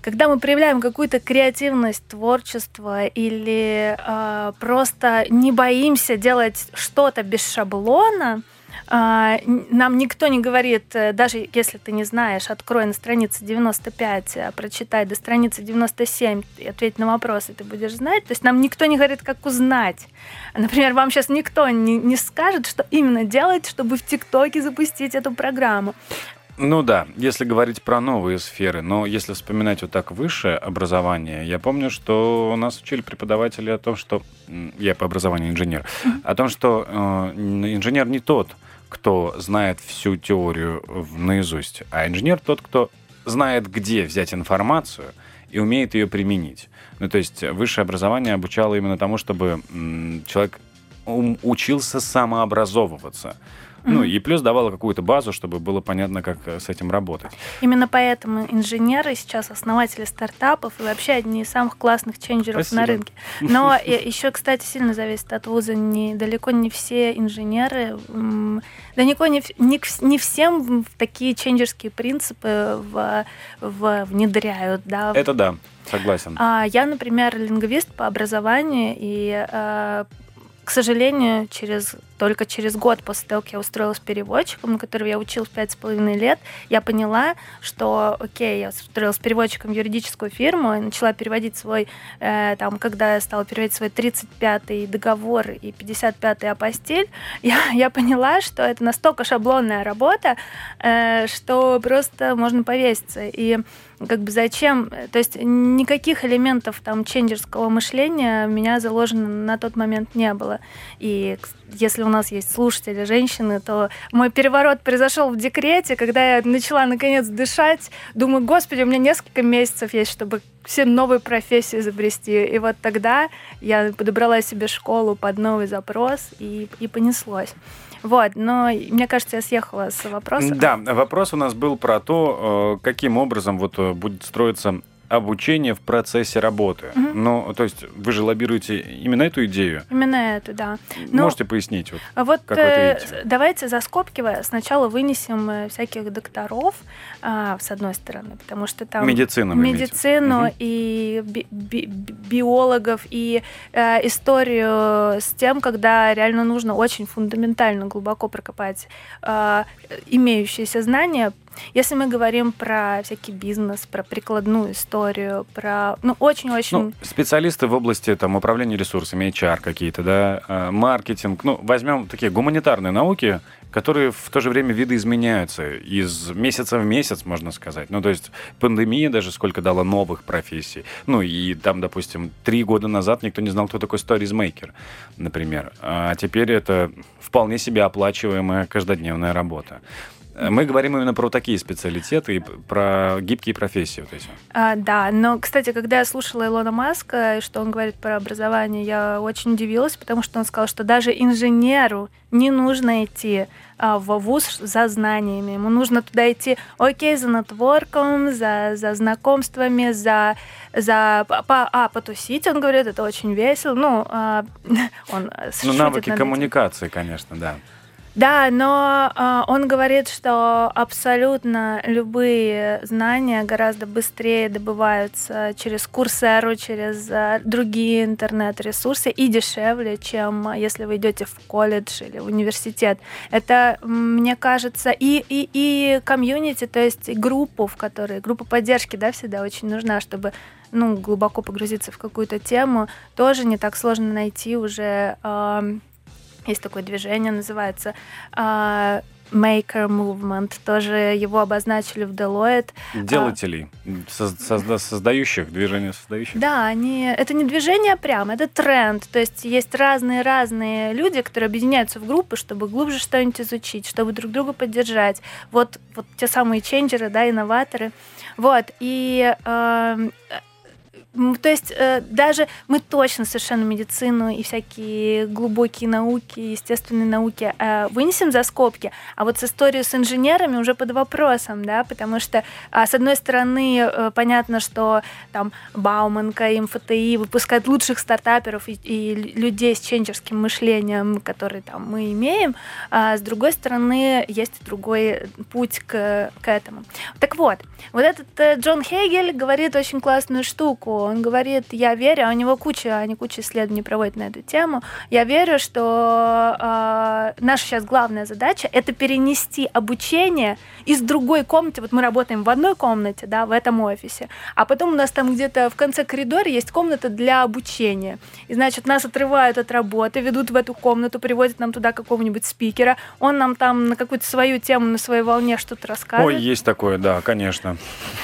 когда мы проявляем какую-то креативность, творчество или э, просто не боимся делать что-то без шаблона, э, нам никто не говорит, э, даже если ты не знаешь, открой на странице 95, э, прочитай до страницы 97 и ответь на вопросы, ты будешь знать. То есть нам никто не говорит, как узнать. Например, вам сейчас никто не, не скажет, что именно делать, чтобы в ТикТоке запустить эту программу. Ну да, если говорить про новые сферы, но если вспоминать вот так высшее образование, я помню, что у нас учили преподаватели о том, что я по образованию инженер, о том, что э, инженер не тот, кто знает всю теорию наизусть, а инженер тот, кто знает, где взять информацию и умеет ее применить. Ну, то есть высшее образование обучало именно тому, чтобы человек учился самообразовываться. Ну, и плюс давала какую-то базу, чтобы было понятно, как э, с этим работать. Именно поэтому инженеры сейчас основатели стартапов и вообще одни из самых классных ченджеров Спасибо. на рынке. Но еще, кстати, сильно зависит от вуза. Не, далеко не все инженеры, далеко не, не, не всем такие ченджерские принципы в, в, внедряют. Да. Это да, согласен. А, я, например, лингвист по образованию, и а, к сожалению, через, только через год после того, как я устроилась переводчиком, на которого я училась пять с половиной лет, я поняла, что, окей, я устроилась переводчиком в юридическую фирму и начала переводить свой, э, там, когда я стала переводить свой 35-й договор и 55-й апостиль, я, я поняла, что это настолько шаблонная работа, э, что просто можно повеситься. И как бы зачем, то есть никаких элементов там ченджерского мышления у меня заложено на тот момент не было. И если у нас есть слушатели женщины, то мой переворот произошел в декрете, когда я начала наконец дышать. Думаю, господи, у меня несколько месяцев есть, чтобы все новые профессии изобрести. И вот тогда я подобрала себе школу под новый запрос и, и понеслось. Вот, но мне кажется, я съехала с вопроса. Да, вопрос у нас был про то, э, каким образом вот э, будет строиться обучение в процессе работы. Мгм. Ну, то есть вы же лоббируете именно эту идею. Именно это, да. Ну, Можете пояснить? Вот. Вот Как вы это э, видите? давайте за скобки во- сначала вынесем э, всяких докторов, а, с одной стороны, потому что там Медицину медицину Мгм. и би- би- биологов и э, историю с тем, когда реально нужно очень фундаментально глубоко прокопать э, имеющиеся знания. Если мы говорим про всякий бизнес, про прикладную историю, про ну очень-очень Ну, специалисты в области там, управления ресурсами, HR какие-то, да, э, маркетинг. Ну, возьмем такие гуманитарные науки, которые в то же время видоизменяются из месяца в месяц, можно сказать. Ну, то есть пандемия даже сколько дала новых профессий. Ну, и там, допустим, три года назад никто не знал, кто такой сторизмейкер, например. А теперь это вполне себе оплачиваемая каждодневная работа. Э, Мы говорим именно про такие специалитеты и про гибкие профессии вот эти. А, да, но, кстати, когда я слушала Илона Маска, и что он говорит про образование, я очень удивилась, потому что он сказал, что даже инженеру не нужно идти а, в вуз за знаниями. Ему нужно туда идти, окей, за нетворком, за, за знакомствами, за, за по, а, потусить, он говорит, это очень весело. Ну, а, он Ну, навыки коммуникации, конечно, да. Да, но а, он говорит, что абсолютно любые знания гораздо быстрее добываются через Курсеру, через а, другие интернет-ресурсы и дешевле, чем если вы идете в колледж или в университет. Это, мне кажется, и, и, и комьюнити, то есть группу, в которой, группа поддержки, да, всегда очень нужна, чтобы ну, глубоко погрузиться в какую-то тему, тоже не так сложно найти уже ам, есть такое движение, называется а, Maker Movement. Тоже его обозначили в Deloitte. Делателей, соз- созда- создающих, движение создающих. Да, они, это не движение прямо, это тренд. То есть есть разные-разные люди, которые объединяются в группы, чтобы глубже что-нибудь изучить, чтобы друг друга поддержать. Вот, вот те самые ченджеры, да, инноваторы. Вот, и м, то есть э, даже мы точно совершенно медицину и всякие глубокие науки, естественные науки э, вынесем за скобки, а вот с историей с инженерами уже под вопросом, да, потому что а, с одной стороны э, понятно, что там Бауманка и МФТИ выпускают лучших стартаперов и, и людей с ченджерским мышлением, которые там мы имеем, а с другой стороны есть другой путь к, к этому. Так вот, вот этот Джон Хейгель говорит очень классную штуку. Он говорит, я верю, а у него куча, они куча исследований проводят на эту тему. Я верю, что э, наша сейчас главная задача это перенести обучение из другой комнаты. Вот мы работаем в одной комнате, да, в этом офисе, а потом у нас там где-то в конце коридора есть комната для обучения. И значит, нас отрывают от работы, ведут в эту комнату, приводят нам туда какого-нибудь спикера, он нам там на какую-то свою тему, на своей волне что-то Ой, рассказывает. есть такое, да, конечно.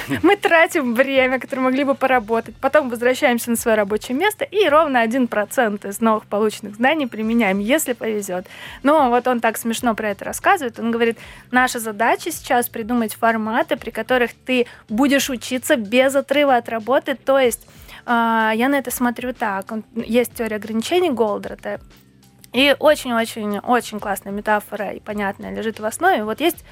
Мы тратим время, которое могли бы поработать, потом возвращаемся на свое рабочее место и ровно 1% из новых полученных знаний применяем, если повезет. Но вот он так смешно про это рассказывает. Он говорит, наша задача сейчас придумать форматы, при которых ты будешь учиться без отрыва от работы, то есть а, я на это смотрю так. Есть теория ограничений Голдрата, и очень-очень-очень классная метафора и понятная лежит в основе. Вот есть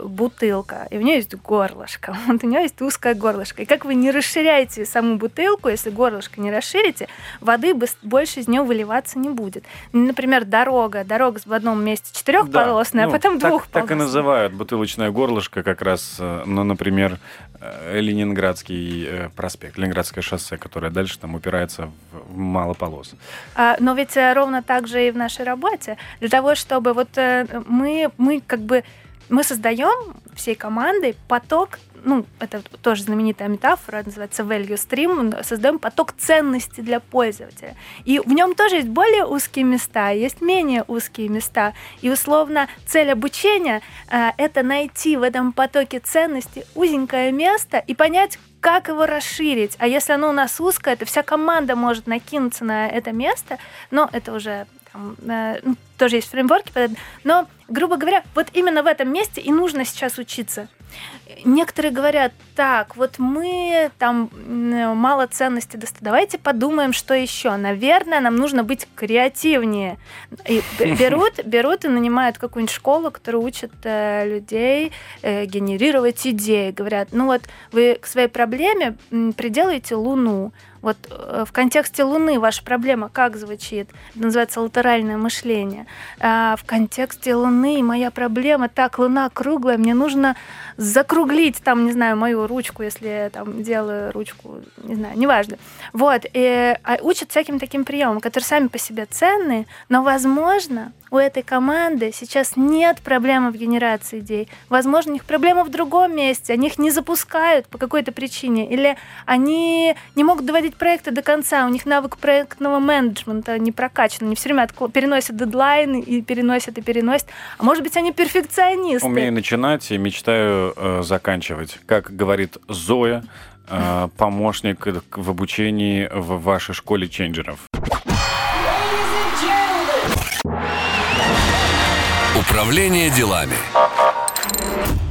бутылка, и у нее есть горлышко. Вот у нее есть узкое горлышко. И как вы не расширяете саму бутылку, если горлышко не расширите, воды больше из нее выливаться не будет. Например, дорога. Дорога в одном месте четырехполосная, Да, а потом ну, так- двухполосная. Так и называют бутылочное горлышко как раз, э, ну, например, э, Ленинградский э, проспект, Ленинградское шоссе, которое дальше там упирается в, мало полос. А, Но ведь ровно так же и в нашей работе. Для того, чтобы вот мы, мы как бы мы создаем всей командой поток, ну, это тоже знаменитая метафора, называется value stream, создаем поток ценностей для пользователя. И в нем тоже есть более узкие места, есть менее узкие места. И условно цель обучения э, это найти в этом потоке ценностей узенькое место и понять, как его расширить. А если оно у нас узкое, то вся команда может накинуться на это место, но это уже там, э, ну, тоже есть фреймворки, но, грубо говоря, вот именно в этом месте и нужно сейчас учиться. некоторые говорят, так, вот мы там мало ценности достаем, давайте подумаем, что еще. Наверное, нам нужно быть креативнее. И берут, берут и нанимают какую-нибудь школу, которая учит э, людей э, генерировать идеи. Говорят, ну вот вы к своей проблеме приделаете Луну, вот э, в контексте Луны ваша проблема как звучит? Это называется латеральное мышление. А в контексте Луны моя проблема, так, Луна круглая, мне нужно закруглить там, не знаю, мою ручку, если я там делаю ручку, не знаю, неважно. Вот, и а учат всяким таким приемам, которые сами по себе ценные, но, возможно, у этой команды сейчас нет проблемы в генерации идей. Возможно, у них проблема в другом месте, они их не запускают по какой-то причине, или они не могут доводить проекты до конца, у них навык проектного менеджмента не прокачан, они все время переносят дедлайны и переносят и переносят. А может быть, они перфекционисты. Умею начинать и мечтаю э, заканчивать. Как говорит Зоя, э, помощник в обучении в вашей школе ченджеров. Управление делами.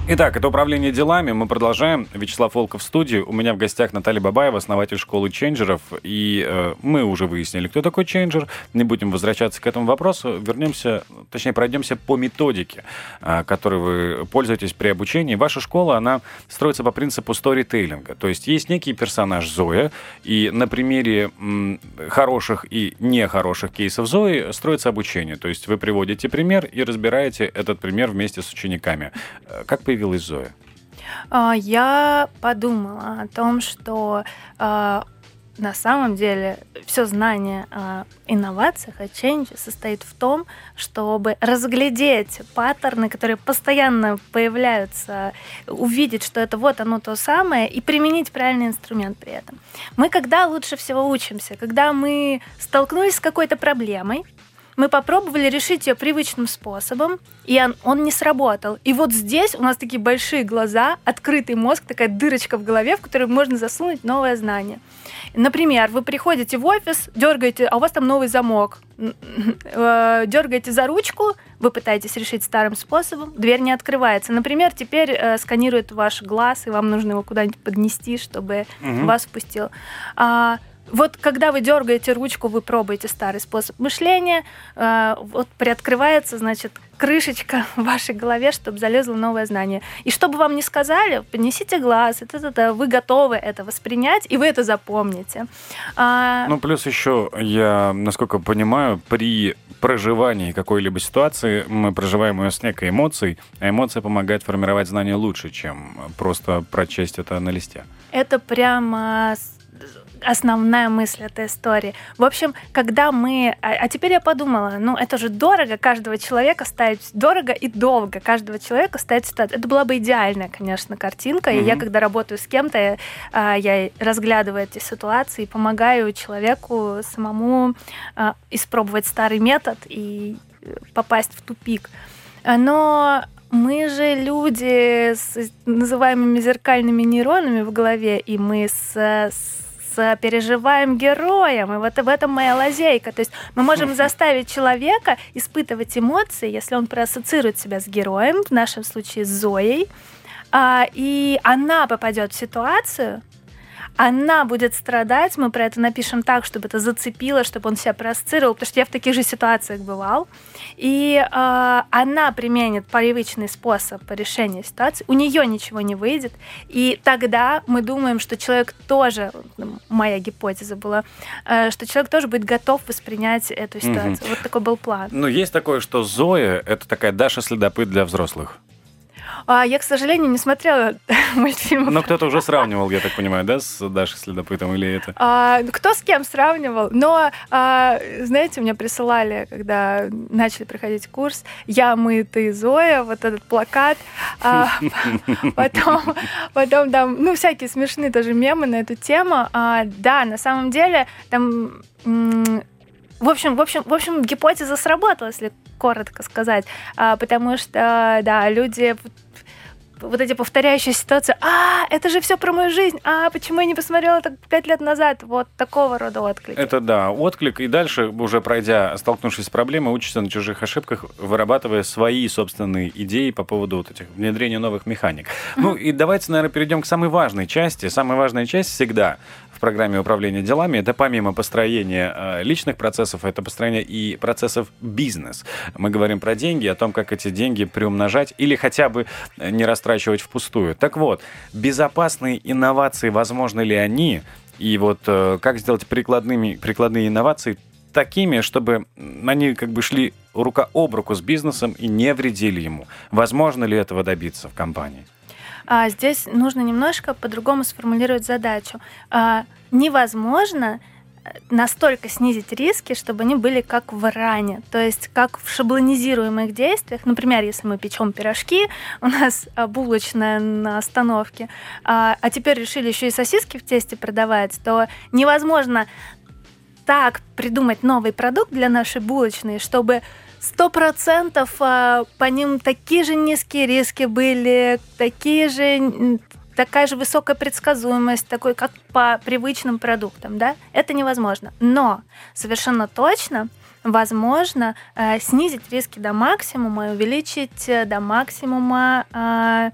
Итак, это управление делами. Мы продолжаем. Вячеслав Волков в студии. У меня в гостях Наталья Бабаева, основатель школы ченджеров. И э, мы уже выяснили, кто такой ченджер. Не будем возвращаться к этому вопросу. Вернемся, точнее, пройдемся по методике, э, которой вы пользуетесь при обучении. Ваша школа, она строится по принципу сторитейлинга. То есть есть некий персонаж Зоя, и на примере м, хороших и нехороших кейсов Зои строится обучение. То есть вы приводите пример и разбираете этот пример вместе с учениками. Э, как появилась появилась Зоя? А, я подумала о том, что а, на самом деле все знание о инновациях, о ченджи состоит в том, чтобы разглядеть паттерны, которые постоянно появляются, увидеть, что это вот оно то самое, и применить правильный инструмент при этом. Мы когда лучше всего учимся? Когда мы столкнулись с какой-то проблемой, мы попробовали решить ее привычным способом, и он, он не сработал. И вот здесь у нас такие большие глаза, открытый мозг, такая дырочка в голове, в которую можно засунуть новое знание. Например, вы приходите в офис, дергаете, а у вас там новый замок, э, дергаете за ручку, вы пытаетесь решить старым способом, дверь не открывается. Например, теперь э, сканирует ваш глаз, и вам нужно его куда-нибудь поднести, чтобы угу. вас впустил. А, вот когда вы дергаете ручку, вы пробуете старый способ мышления, э, вот приоткрывается, значит, крышечка в вашей голове, чтобы залезло новое знание. И что бы вам ни сказали, поднесите глаз, это, это, вы готовы это воспринять, и вы это запомните. А... Ну, плюс еще, я, насколько понимаю, при проживании какой-либо ситуации мы проживаем ее с некой эмоцией, а эмоция помогает формировать знания лучше, чем просто прочесть это на листе. Это прямо основная мысль этой истории. В общем, когда мы... А, а теперь я подумала, ну, это же дорого каждого человека ставить... Дорого и долго каждого человека ставить ситуацию. Это была бы идеальная, конечно, картинка. Mm-hmm. И я, когда работаю с кем-то, я, а, я разглядываю эти ситуации и помогаю человеку самому а, испробовать старый метод и э, попасть в тупик. Но мы же люди с называемыми зеркальными нейронами в голове, и мы с, с переживаем героем, и вот в этом моя лазейка. То есть мы можем заставить человека испытывать эмоции, если он проассоциирует себя с героем, в нашем случае с Зоей, а, и она попадет в ситуацию, она будет страдать, мы про это напишем так, чтобы это зацепило, чтобы он себя проассоциировал, потому что я в таких же ситуациях бывал. И э, она применит привычный способ по решению ситуации, у нее ничего не выйдет, и тогда мы думаем, что человек тоже, моя гипотеза была, э, что человек тоже будет готов воспринять эту ситуацию. Угу. Вот такой был план. Ну, есть такое, что Зоя — это такая Даша следопыт для взрослых. А, я, к сожалению, не смотрела мультфильм. Но кто-то уже сравнивал, я так понимаю, да, с Дашей Следопытом или это? А, кто с кем сравнивал? Но, а, знаете, мне присылали, когда начали проходить курс, «Я, мы, ты, Зоя», вот этот плакат. А, потом, потом там, ну, всякие смешные тоже мемы на эту тему. А, да, на самом деле, там в общем, в общем, в общем, гипотеза сработала, если коротко сказать, а, потому что, да, люди вот эти повторяющие ситуации. А, это же все про мою жизнь. А, почему я не посмотрела так пять лет назад? Вот такого рода отклик. Это да, отклик. И дальше, уже пройдя, столкнувшись с проблемой, учишься на чужих ошибках, вырабатывая свои собственные идеи по поводу вот этих внедрения новых механик. Ну и давайте, наверное, перейдем к самой важной части. Самая важная часть всегда в программе управления делами, это помимо построения э, личных процессов, это построение и процессов бизнес. Мы говорим про деньги, о том, как эти деньги приумножать или хотя бы не растрачивать впустую. Так вот, безопасные инновации, возможны ли они? И вот э, как сделать прикладными, прикладные инновации такими, чтобы они как бы шли рука об руку с бизнесом и не вредили ему. Возможно ли этого добиться в компании? А, здесь нужно немножко по-другому сформулировать задачу. А, невозможно э, настолько снизить риски, чтобы они были как в ране, то есть как в шаблонизируемых действиях. Например, если мы печем пирожки, у нас а, булочная на остановке, а, а теперь решили еще и сосиски в тесте продавать, то невозможно так придумать новый продукт для нашей булочной, чтобы Сто процентов а, по ним такие же низкие риски были, такие же такая же высокая предсказуемость, такой как по привычным продуктам, да? Это невозможно. Но совершенно точно возможно э, снизить риски до максимума и увеличить э, до максимума. Э,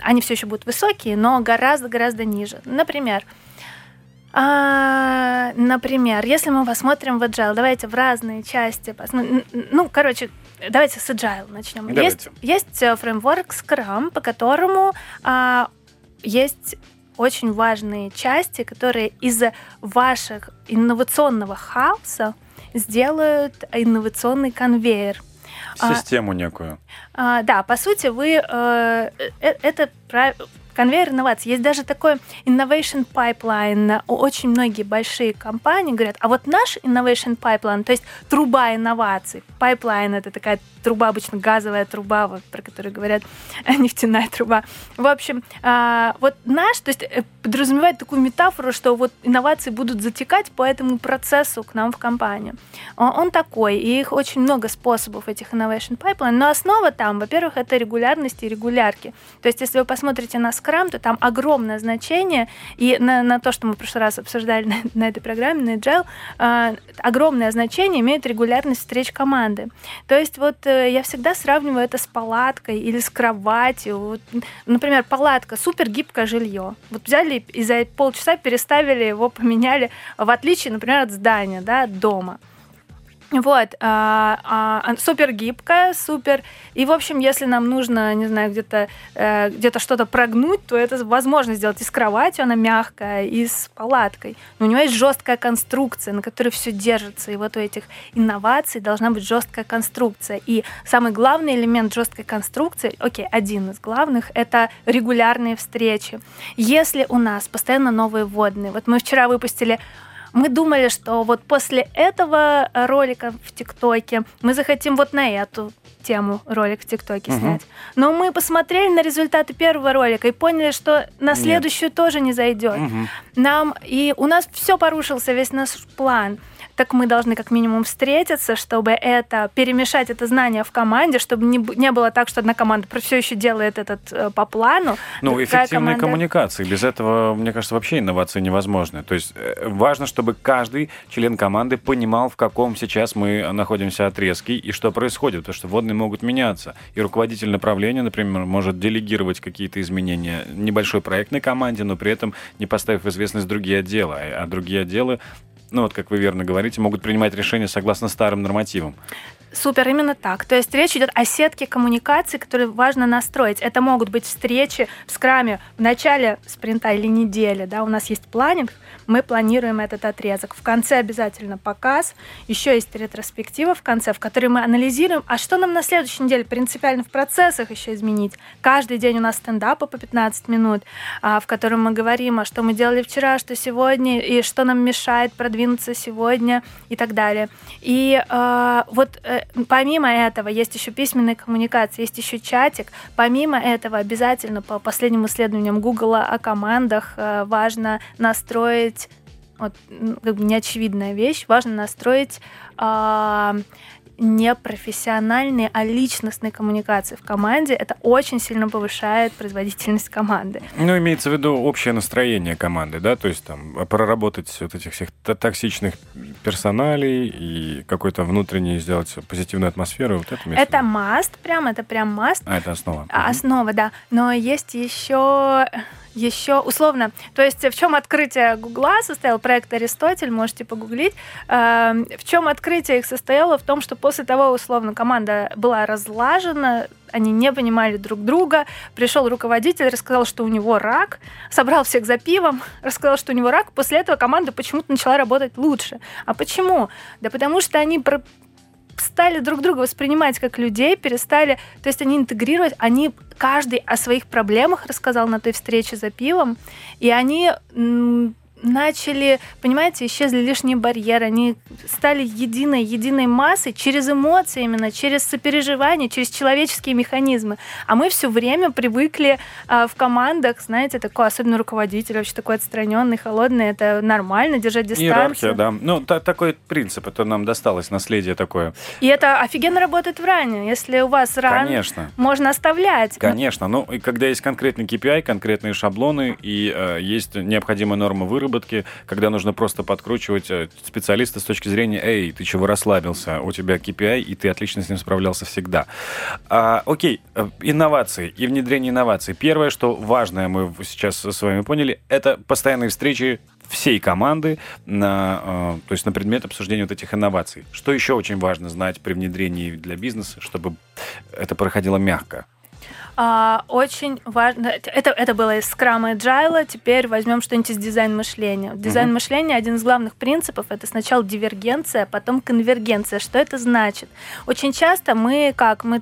они все еще будут высокие, но гораздо-гораздо ниже. Например, а, например, если мы посмотрим в Agile, давайте в разные части. Ну, ну короче, давайте с Agile начнем. Давайте. Есть, есть э, фреймворк Scrum, по которому а, есть очень важные части, которые из ваших инновационного хаоса сделают инновационный конвейер. А, Систему некую. А, да, по сути, вы э, э это конвейер инноваций. Есть даже такой innovation pipeline. Очень многие большие компании говорят, а вот наш innovation pipeline, то есть труба инноваций. Pipeline — это такая труба, обычно газовая труба, вот, про которую говорят, нефтяная труба. В общем, а, вот наш, то есть э, подразумевает такую метафору, что вот инновации будут затекать по этому процессу к нам в компанию. Он, такой, и их очень много способов, этих innovation pipeline, но основа там, во-первых, это регулярность и регулярки. То есть если вы посмотрите на Scrum, то там огромное значение, и на, на то, что мы в прошлый раз обсуждали на, на этой программе, на Agile, э, огромное значение имеет регулярность встреч команды. То есть вот э, я всегда сравниваю это с палаткой или с кроватью. Вот, например, палатка, супер гибкое жилье. Вот взяли и за полчаса переставили его, поменяли, в отличие, например, от здания, да, от дома. Вот, а, а, супер гибкая, супер. И, в общем, если нам нужно, не знаю, где-то э, где-то что-то прогнуть, то это возможно сделать и с кроватью, она мягкая, и с палаткой. Но у него есть жесткая конструкция, на которой все держится. И вот у этих инноваций должна быть жесткая конструкция. И самый главный элемент жесткой конструкции, окей, один из главных, это регулярные встречи. Если у нас постоянно новые водные, вот мы вчера выпустили мы думали, что вот после этого ролика в ТикТоке мы захотим вот на эту тему ролик в ТикТоке угу. снять. Но мы посмотрели на результаты первого ролика и поняли, что на следующую Нет. тоже не зайдет. Угу. Нам и у нас все порушился весь наш план так мы должны как минимум встретиться, чтобы это перемешать это знание в команде, чтобы не, не было так, что одна команда все еще делает этот э, по плану. Ну, эффективной команда... коммуникации. Без этого, мне кажется, вообще инновации невозможны. То есть э, важно, чтобы каждый член команды понимал, в каком сейчас мы находимся отрезке и что происходит, потому что водные могут меняться. И руководитель направления, например, может делегировать какие-то изменения небольшой проектной команде, но при этом не поставив в известность другие отделы. А другие отделы ну вот как вы верно говорите, могут принимать решения согласно старым нормативам. Супер, именно так. То есть речь идет о сетке коммуникаций, которые важно настроить. Это могут быть встречи в скраме в начале спринта или недели. Да, у нас есть планинг, мы планируем этот отрезок. В конце обязательно показ, еще есть ретроспектива в конце, в которой мы анализируем, а что нам на следующей неделе принципиально в процессах еще изменить. Каждый день у нас стендапы по 15 минут, а, в котором мы говорим, а что мы делали вчера, что сегодня, и что нам мешает продвинуться сегодня и так далее. И э, вот помимо этого есть еще письменная коммуникация, есть еще чатик. Помимо этого обязательно по последним исследованиям Google о командах э, важно настроить вот, как бы неочевидная вещь, важно настроить э, не профессиональные, а личностные коммуникации в команде. Это очень сильно повышает производительность команды. Ну, имеется в виду общее настроение команды, да? То есть там проработать вот этих всех токсичных персоналей и какой-то внутренний сделать позитивную атмосферу. Вот это это must, прям, это прям must. А, это основа. Основа, да. Но есть еще еще условно, то есть в чем открытие Гугла состоял проект Аристотель, можете погуглить, эм, в чем открытие их состояло в том, что после того, условно, команда была разлажена, они не понимали друг друга. Пришел руководитель, рассказал, что у него рак, собрал всех за пивом, рассказал, что у него рак. После этого команда почему-то начала работать лучше. А почему? Да потому что они стали друг друга воспринимать как людей, перестали, то есть они интегрировать, они каждый о своих проблемах рассказал на той встрече за пивом, и они начали, понимаете, исчезли лишние барьеры, они стали единой, единой массой через эмоции именно, через сопереживание, через человеческие механизмы. А мы все время привыкли а, в командах, знаете, такой, особенно руководитель, вообще такой отстраненный, холодный, это нормально, держать дистанцию. Иерархия, да. Ну, та, такой принцип, это нам досталось, наследие такое. И это офигенно работает в ране. Если у вас ран, Конечно. можно оставлять. Конечно. Ну, и когда есть конкретный KPI, конкретные шаблоны, и э, есть необходимая норма выработки, выработки, когда нужно просто подкручивать э, специалиста с точки зрения, эй, ты чего расслабился, у тебя KPI, и ты отлично с ним справлялся всегда. А, окей, э, инновации и внедрение инноваций. Первое, что важное мы сейчас с вами поняли, это постоянные встречи всей команды на, э, то есть на предмет обсуждения вот этих инноваций. Что еще очень важно знать при внедрении для бизнеса, чтобы это проходило мягко? А, очень важно, это, это было из Scrum и Agile, теперь возьмем что-нибудь из дизайн мышления. Дизайн uh-huh. мышления, один из главных принципов, это сначала дивергенция, потом конвергенция. Что это значит? Очень часто мы, как, мы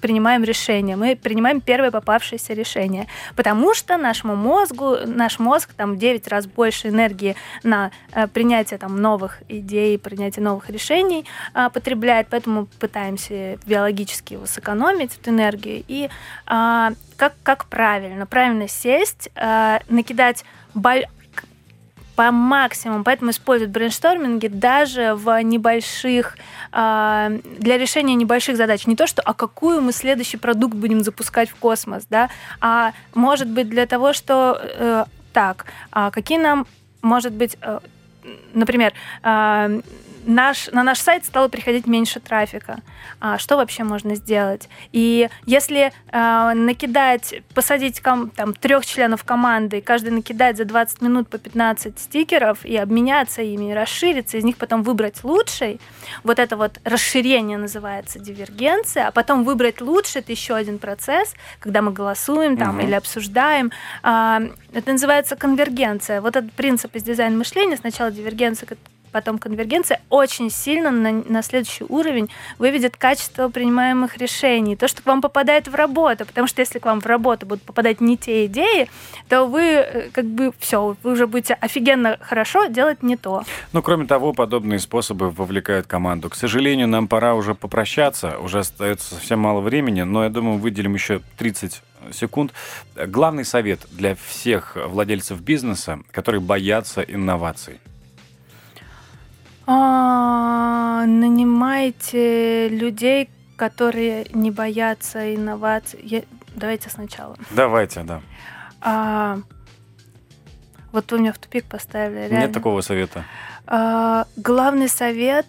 принимаем решение, мы принимаем первое попавшееся решение, потому что нашему мозгу, наш мозг там в 9 раз больше энергии на э, принятие там новых идей, принятие новых решений э, потребляет, поэтому пытаемся биологически его сэкономить, эту энергию, и а, как, как правильно? Правильно сесть, а, накидать боль по максимуму, поэтому используют брейншторминги даже в небольших, а, для решения небольших задач. Не то, что, а какую мы следующий продукт будем запускать в космос, да, а может быть для того, что, э, так, а какие нам, может быть, э, например, наш, на наш сайт стало приходить меньше трафика. А, что вообще можно сделать? И если а, накидать, посадить ком, там, трех членов команды, каждый накидать за 20 минут по 15 стикеров и обменяться ими, расшириться, из них потом выбрать лучший, вот это вот расширение называется дивергенция, а потом выбрать лучший, это еще один процесс, когда мы голосуем там угу. или обсуждаем. А, это называется конвергенция. Вот этот принцип из дизайна мышления, сначала дивергенция, потом конвергенция очень сильно на, на следующий уровень выведет качество принимаемых решений, то, что к вам попадает в работу, потому что если к вам в работу будут попадать не те идеи, то вы э, как бы все, вы уже будете офигенно хорошо делать не то. Ну, кроме того, подобные способы вовлекают команду. К сожалению, нам пора уже попрощаться, уже остается совсем мало времени, но я думаю, выделим еще 30 секунд. Главный совет для всех владельцев бизнеса, которые боятся инноваций. А, нанимайте людей, которые не боятся инноваций. Я... Давайте сначала. Давайте, да. А, вот вы меня в тупик поставили. Реально. Нет такого совета. А, главный совет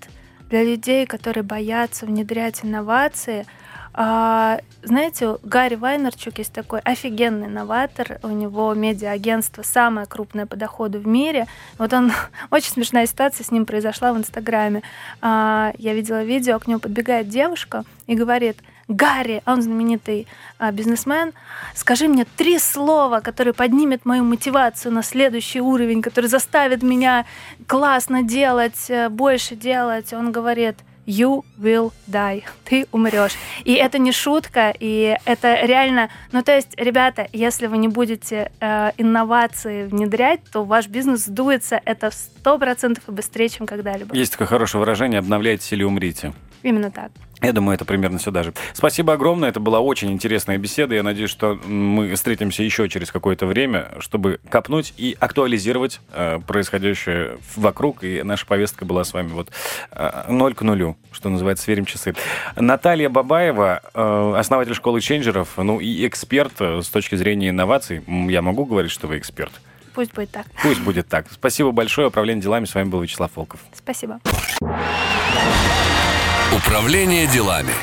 для людей, которые боятся внедрять инновации – а, знаете, Гарри Вайнерчук есть такой офигенный новатор. У него медиа-агентство самое крупное по доходу в мире. Вот он, очень смешная ситуация с ним произошла в Инстаграме. А, я видела видео, к нему подбегает девушка и говорит, Гарри, а он знаменитый а, бизнесмен, скажи мне три слова, которые поднимет мою мотивацию на следующий уровень, которые заставят меня классно делать, э, больше делать. Он говорит, you will die. Ты умрешь. И это не шутка, и это реально... Ну, то есть, ребята, если вы не будете э, инновации внедрять, то ваш бизнес сдуется это в 100% и быстрее, чем когда-либо. Есть такое хорошее выражение «обновляйтесь или умрите». Именно так. Я думаю, это примерно сюда же. Спасибо огромное. Это была очень интересная беседа. Я надеюсь, что мы встретимся еще через какое-то время, чтобы копнуть и актуализировать э, происходящее вокруг. И наша повестка была с вами вот э, ноль к нулю, что называется, сверим часы. Наталья Бабаева, э, основатель школы ченджеров, ну и эксперт э, с точки зрения инноваций. Я могу говорить, что вы эксперт? Пусть будет так. Пусть будет так. Спасибо большое. Управление делами. С вами был Вячеслав Волков. Спасибо. Управление делами.